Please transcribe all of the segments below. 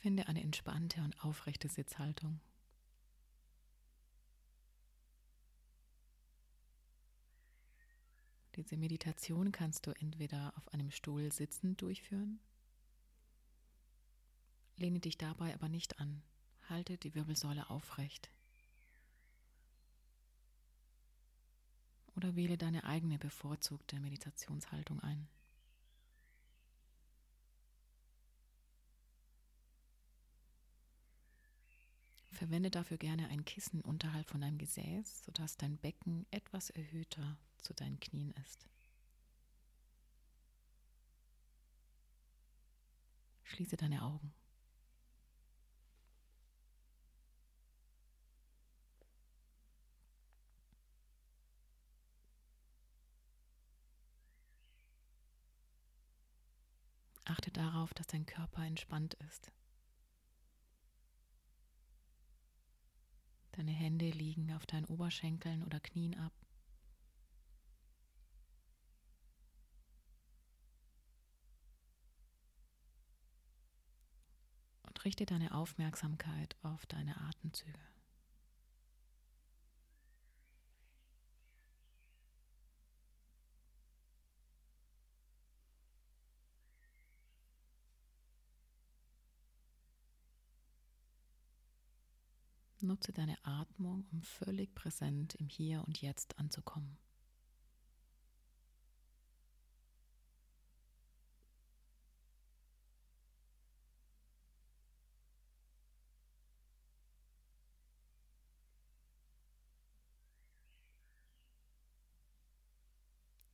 Finde eine entspannte und aufrechte Sitzhaltung. Diese Meditation kannst du entweder auf einem Stuhl sitzend durchführen. Lehne dich dabei aber nicht an. Halte die Wirbelsäule aufrecht. Oder wähle deine eigene bevorzugte Meditationshaltung ein. Verwende dafür gerne ein Kissen unterhalb von deinem Gesäß, sodass dein Becken etwas erhöhter zu deinen Knien ist. Schließe deine Augen. Achte darauf, dass dein Körper entspannt ist. Deine Hände liegen auf deinen Oberschenkeln oder Knien ab. Und richte deine Aufmerksamkeit auf deine Atemzüge. Nutze deine Atmung, um völlig präsent im Hier und Jetzt anzukommen.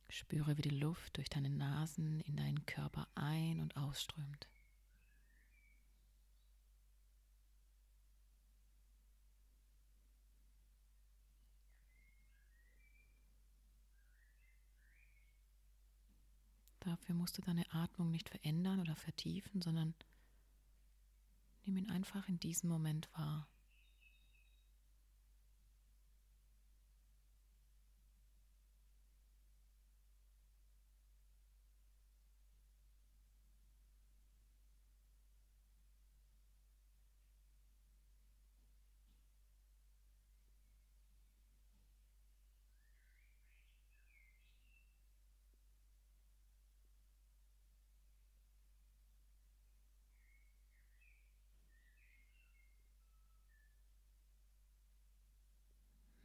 Spüre, wie die Luft durch deine Nasen in deinen Körper ein- und ausströmt. Dafür musst du deine Atmung nicht verändern oder vertiefen, sondern nimm ihn einfach in diesem Moment wahr.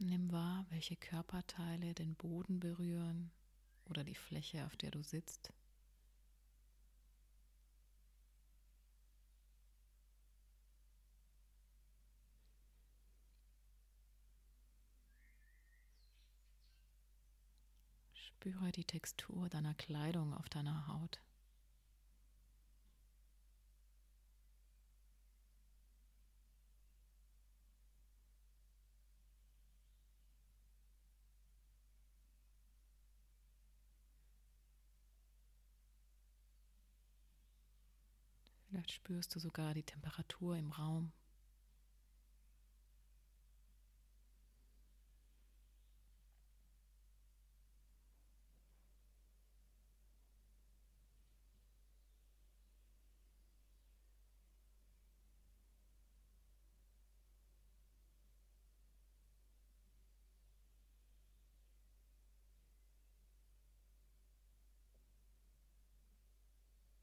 Nimm wahr, welche Körperteile den Boden berühren oder die Fläche, auf der du sitzt. Spüre die Textur deiner Kleidung auf deiner Haut. Vielleicht spürst du sogar die Temperatur im Raum.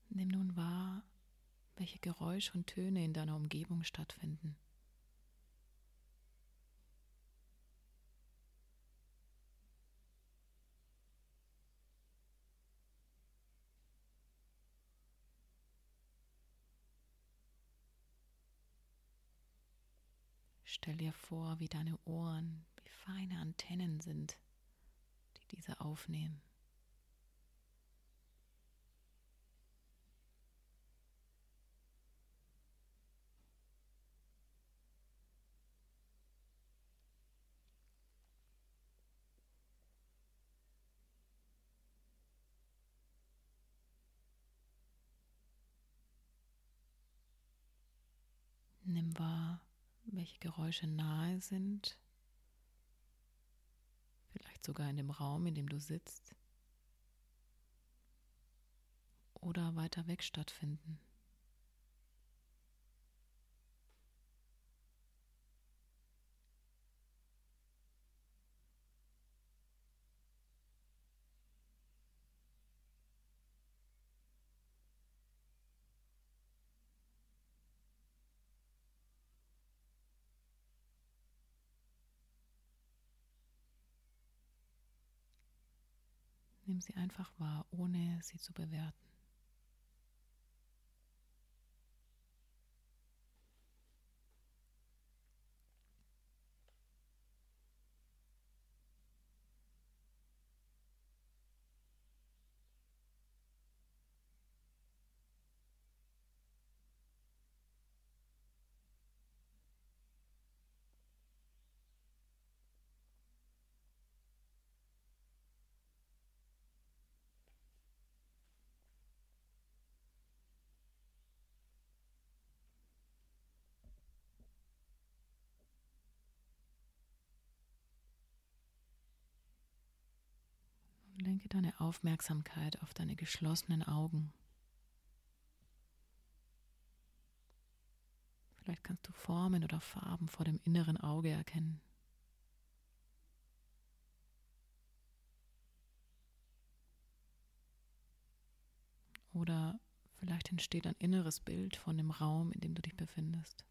Nimm nun wahr, welche Geräusche und Töne in deiner Umgebung stattfinden. Stell dir vor, wie deine Ohren wie feine Antennen sind, die diese aufnehmen. Nimm wahr, welche Geräusche nahe sind, vielleicht sogar in dem Raum, in dem du sitzt, oder weiter weg stattfinden. Nimm sie einfach wahr, ohne sie zu bewerten. Lenke deine Aufmerksamkeit auf deine geschlossenen Augen. Vielleicht kannst du Formen oder Farben vor dem inneren Auge erkennen. Oder vielleicht entsteht ein inneres Bild von dem Raum, in dem du dich befindest.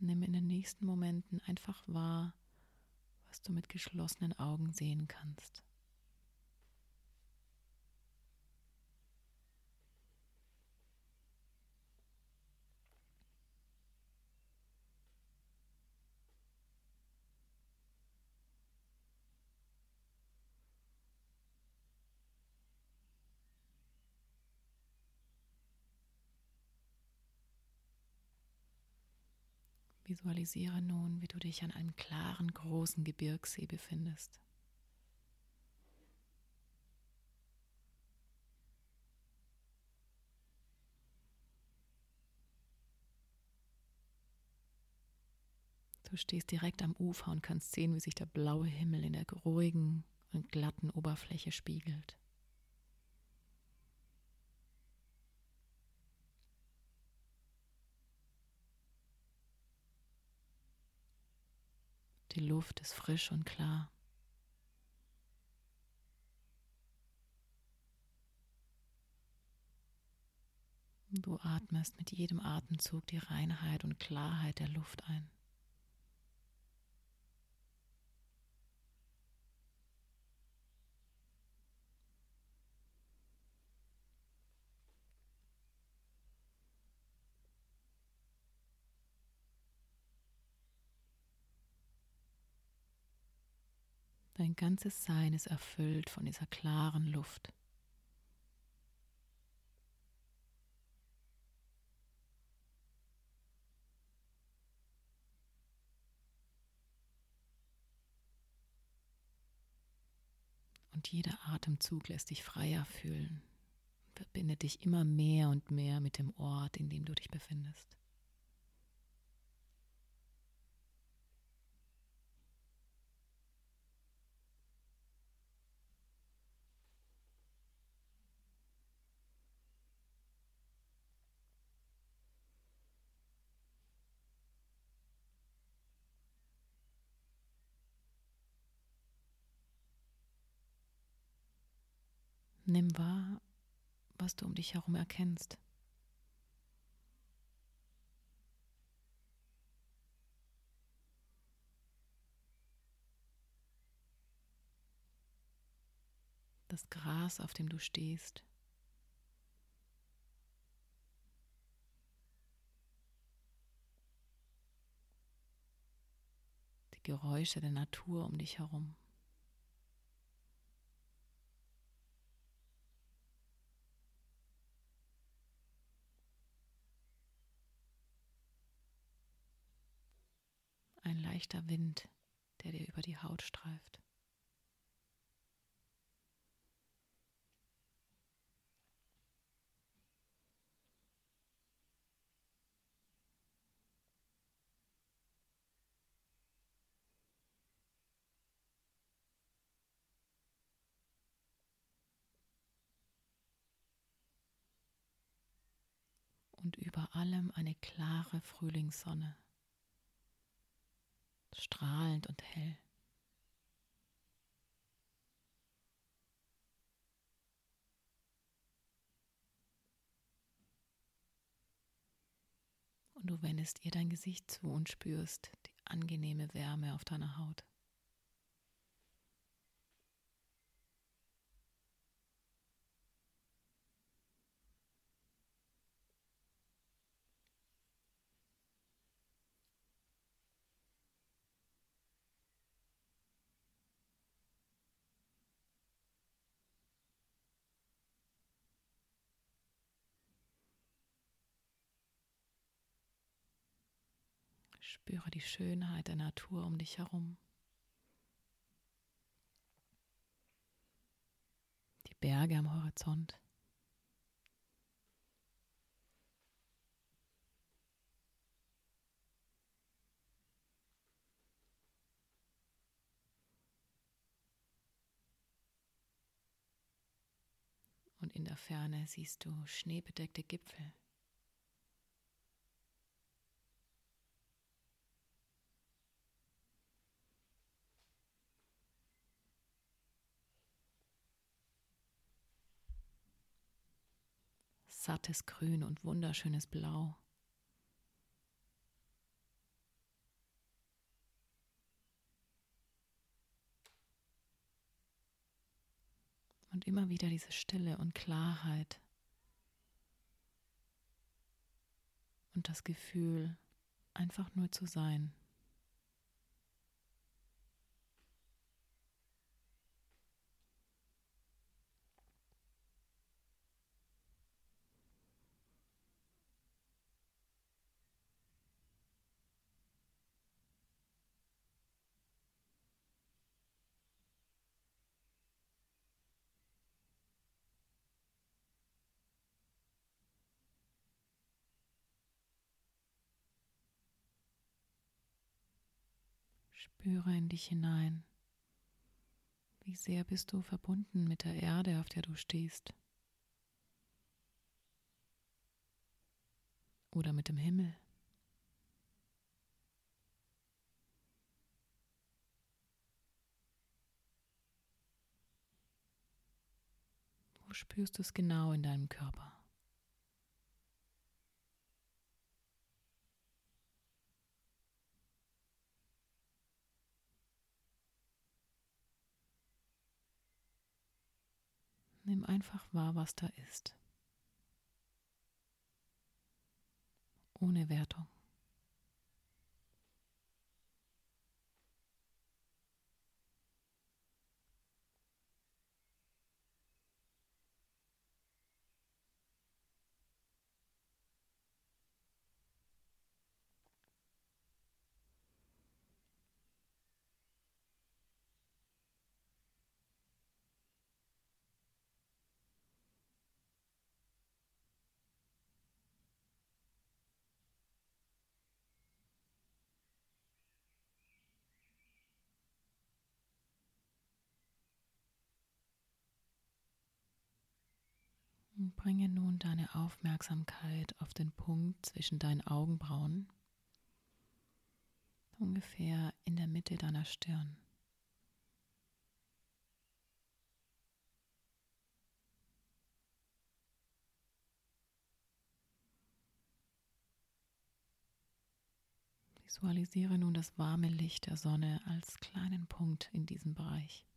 Nimm in den nächsten Momenten einfach wahr, was du mit geschlossenen Augen sehen kannst. Visualisiere nun, wie du dich an einem klaren, großen Gebirgssee befindest. Du stehst direkt am Ufer und kannst sehen, wie sich der blaue Himmel in der ruhigen und glatten Oberfläche spiegelt. Die Luft ist frisch und klar. Du atmest mit jedem Atemzug die Reinheit und Klarheit der Luft ein. Dein ganzes Sein ist erfüllt von dieser klaren Luft. Und jeder Atemzug lässt dich freier fühlen, verbindet dich immer mehr und mehr mit dem Ort, in dem du dich befindest. Nimm wahr, was du um dich herum erkennst. Das Gras, auf dem du stehst. Die Geräusche der Natur um dich herum. Leichter Wind, der dir über die Haut streift. und über allem eine klare Frühlingssonne strahlend und hell. Und du wendest ihr dein Gesicht zu und spürst die angenehme Wärme auf deiner Haut. Spüre die Schönheit der Natur um dich herum. Die Berge am Horizont. Und in der Ferne siehst du schneebedeckte Gipfel. Sattes Grün und wunderschönes Blau. Und immer wieder diese Stille und Klarheit und das Gefühl, einfach nur zu sein. Spüre in dich hinein. Wie sehr bist du verbunden mit der Erde, auf der du stehst? Oder mit dem Himmel? Wo spürst du es genau in deinem Körper? Nimm einfach wahr, was da ist. Ohne Wertung. Bringe nun deine Aufmerksamkeit auf den Punkt zwischen deinen Augenbrauen, ungefähr in der Mitte deiner Stirn. Visualisiere nun das warme Licht der Sonne als kleinen Punkt in diesem Bereich.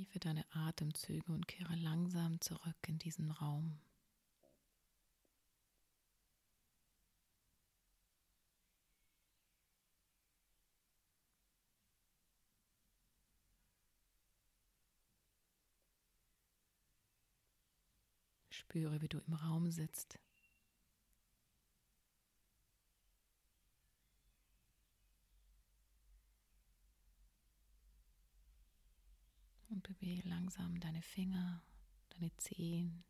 Vertiefe deine Atemzüge und kehre langsam zurück in diesen Raum. Spüre, wie du im Raum sitzt. Und bewege langsam deine Finger, deine Zehen,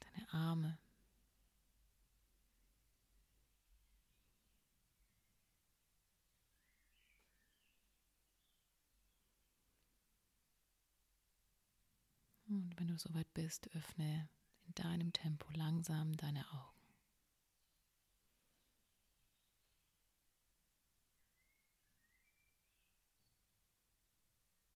deine Arme. Und wenn du soweit bist, öffne in deinem Tempo langsam deine Augen.